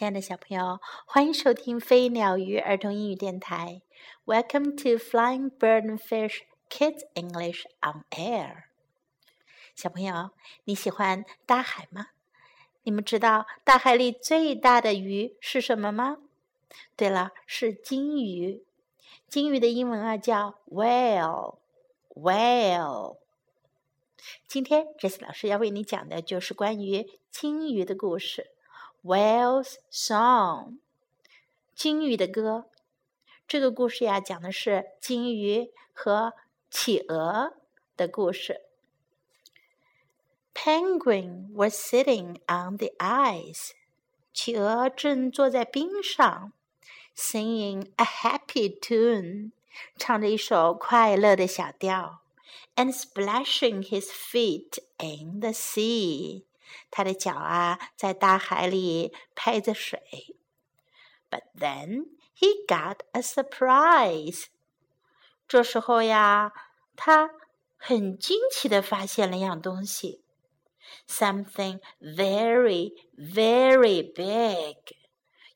亲爱的小朋友，欢迎收听飞鸟鱼儿童英语电台。Welcome to Flying Bird and Fish Kids English on Air。小朋友，你喜欢大海吗？你们知道大海里最大的鱼是什么吗？对了，是金鱼。金鱼的英文啊叫 whale。whale。今天 Jesse 老师要为你讲的就是关于金鱼的故事。Whale's Song，金鱼的歌。这个故事呀，讲的是金鱼和企鹅的故事。Penguin was sitting on the ice，企鹅正坐在冰上，singing a happy tune，唱着一首快乐的小调，and splashing his feet in the sea。 他的脚啊，在大海里拍着水。But then he got a surprise。这时候呀，他很惊奇的发现了一样东西，something very very big。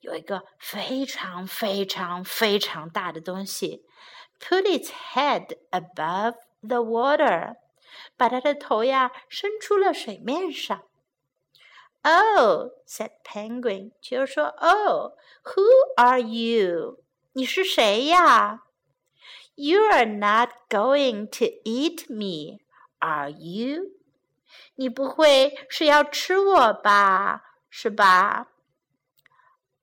有一个非常非常非常大的东西，put its head above the water，把它的头呀伸出了水面上。Oh, said Penguin. 企鹅说，Oh, who are you? 你是谁呀？You are not going to eat me, are you? 你不会是要吃我吧？是吧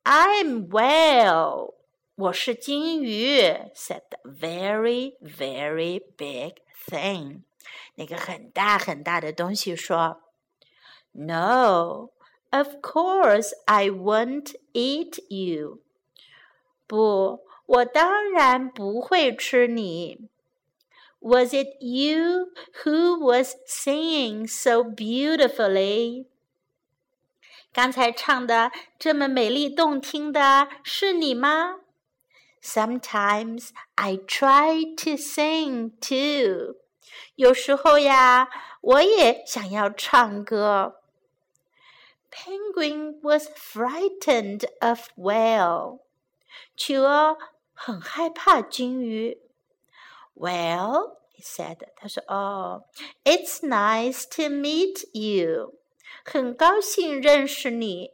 ？I'm Whale. 我是金鱼，said the very, very big thing. 那个很大很大的东西说。No, of course I won't eat you. 不，我当然不会吃你。Was it you who was singing so beautifully? 刚才唱的这么美丽动听的是你吗？Sometimes I try to sing too. 有时候呀，我也想要唱歌。 Penguin was frightened of whale. 企鹅很害怕鲸鱼。Well, he said，他说哦，It's nice to meet you，很高兴认识你。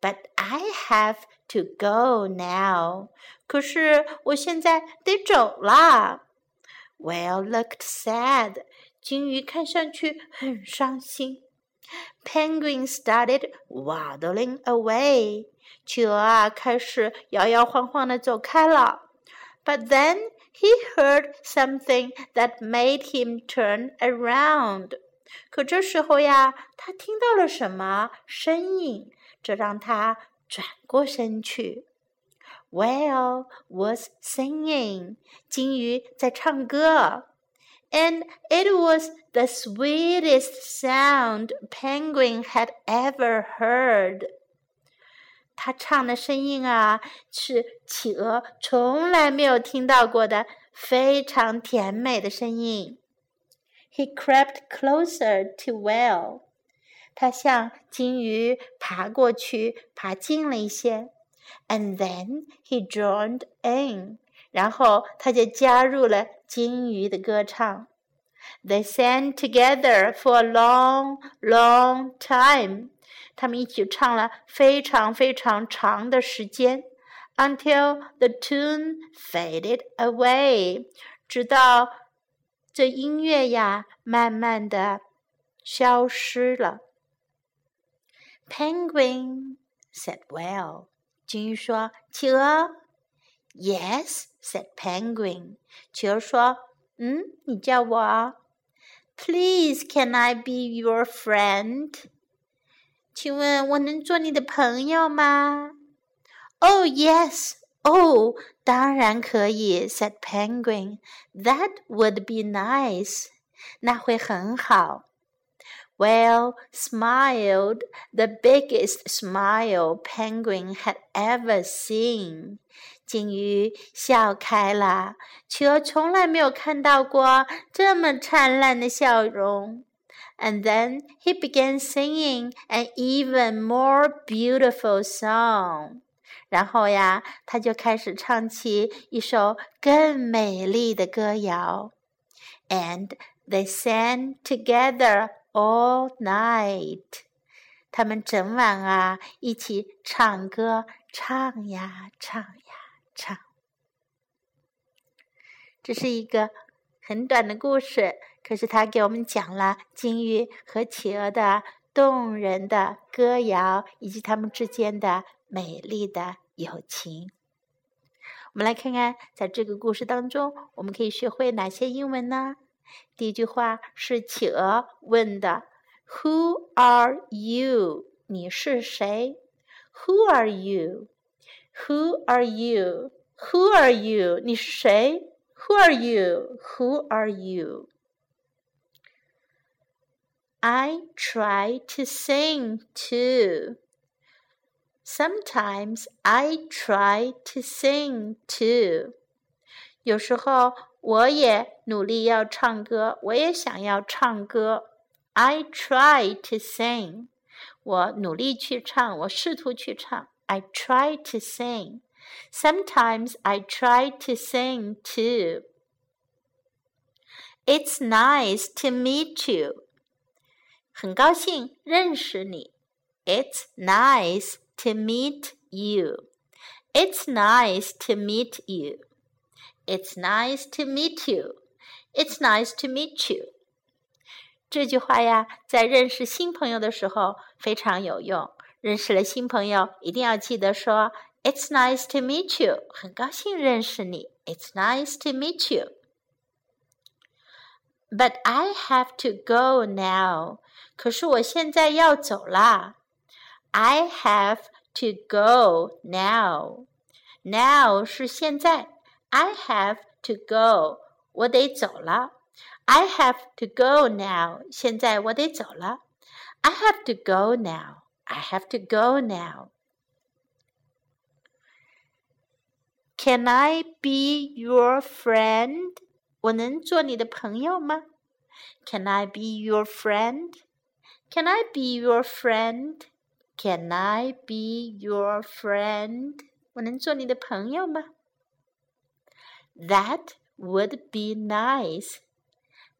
But I have to go now，可是我现在得走啦。Whale looked sad，鲸鱼看上去很伤心。Penguin started waddling away. 企鹅啊，开始摇摇晃晃地走开了。But then he heard something that made him turn around. 可这时候呀，他听到了什么声音？这让他转过身去。Whale was singing. 金鱼在唱歌。 and it was the sweetest sound Penguin had ever heard. 他唱的声音啊，是企鹅从来没有听到过的非常甜美的声音。He crept closer to Whale. 他向金鱼爬过去，爬近了一些。And then he joined in. 然后他就加入了 金鱼的歌唱。They sang together for a long, long time. 他们一起唱了非常非常长的时间，until the tune faded away，直到这音乐呀慢慢的消失了。Penguin said, "Well." 金鱼说：“企鹅。” Yes, said Penguin. 企鹅说：“嗯，你叫我。” Please, can I be your friend? 请问我能做你的朋友吗？Oh yes, oh，当然可以，said Penguin. That would be nice. 那会很好。 Well smiled the biggest smile Penguin had ever seen. 金鱼笑开了，企鹅从来没有看到过这么灿烂的笑容。 And then he began singing an even more beautiful song. 然后呀，他就开始唱起一首更美丽的歌谣。And they sang together all night. 他们整晚啊一起唱歌，唱呀唱呀唱。这是一个很短的故事，可是他给我们讲了金鱼和企鹅的动人的歌谣，以及他们之间的。美丽的友情。我们来看看，在这个故事当中，我们可以学会哪些英文呢？第一句话是企鹅问的：“Who are you？” 你是谁？“Who are you？”“Who are you？”“Who are you？” 你是谁？“Who are you？”“Who are you？”I try to sing too. Sometimes I try to sing too. 有时候 我也努力要唱歌，我也想要唱歌。I try to sing. 我努力去唱，我试图去唱。I try to sing. Sometimes I try to sing too. It's nice to meet you. 很高兴认识你。It's nice to meet you. It's nice to meet you. It's nice to meet you. It's nice to meet you. 这句话呀，在认识新朋友的时候非常有用。认识了新朋友，一定要记得说 "It's nice to meet you"，很高兴认识你。It's nice to meet you. But I have to go now. 可是我现在要走啦。I have to go now. Now 是现在。 I have to go，我得走了。I have to go now，现在我得走了。I have to go now. I have to go now. Can I be your friend？我能做你的朋友吗？Can I be your friend? Can I be your friend? Can I be your friend？我能做你的朋友吗 ？That would be nice.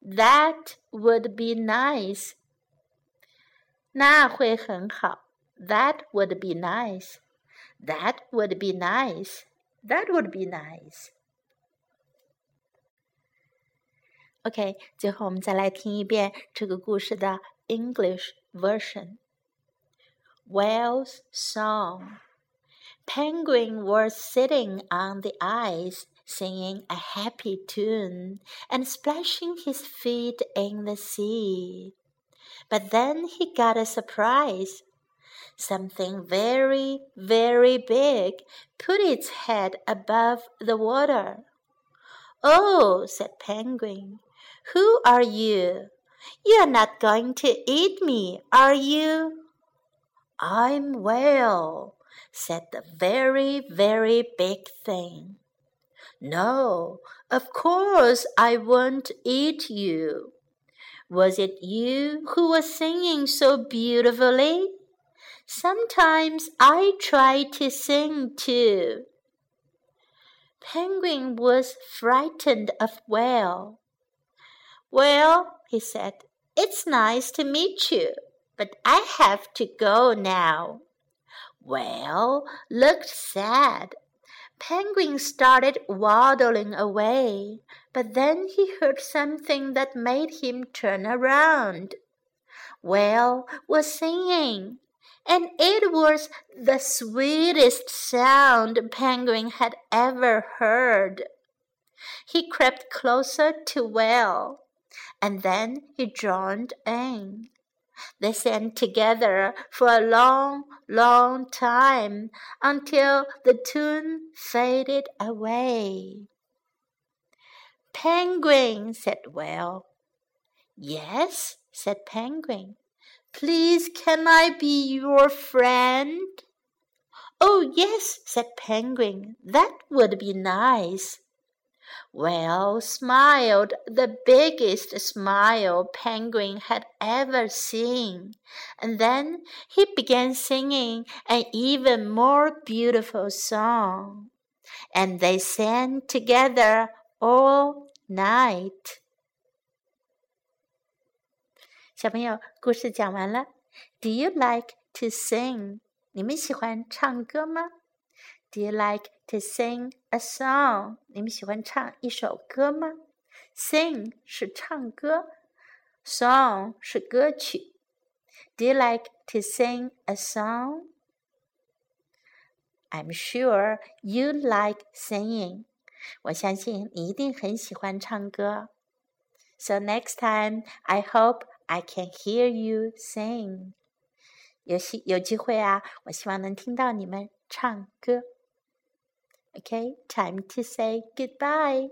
That would be nice. 那会很好。That would be nice. That would be nice. That would be nice. OK，最后我们再来听一遍这个故事的 English version. Whale's song. Penguin was sitting on the ice, singing a happy tune and splashing his feet in the sea. But then he got a surprise. Something very, very big put its head above the water. Oh, said Penguin, who are you? You are not going to eat me, are you? I'm Whale, said the very, very big thing. No, of course I won't eat you. Was it you who was singing so beautifully? Sometimes I try to sing too. Penguin was frightened of Whale. Well, he said, it's nice to meet you but I have to go now. Whale looked sad. Penguin started waddling away, but then he heard something that made him turn around. Whale was singing, and it was the sweetest sound Penguin had ever heard. He crept closer to Whale, and then he joined in. They sang together for a long, long time until the tune faded away. Penguin, said Whale. Yes, said Penguin. Please, can I be your friend? Oh, yes, said Penguin. That would be nice. Whale, smiled the biggest smile Penguin had ever seen, and then he began singing an even more beautiful song. And they sang together all night. 小朋友，故事讲完了。Do you like to sing? sing？你们喜欢唱歌吗？？Do you like to sing a song？你们喜欢唱一首歌吗？Sing 是唱歌，song 是歌曲。Do you like to sing a song? I'm sure you like singing. 我相信你一定很喜欢唱歌。So next time, I hope I can hear you sing. 有希有机会啊，我希望能听到你们唱歌。 Okay, time to say goodbye.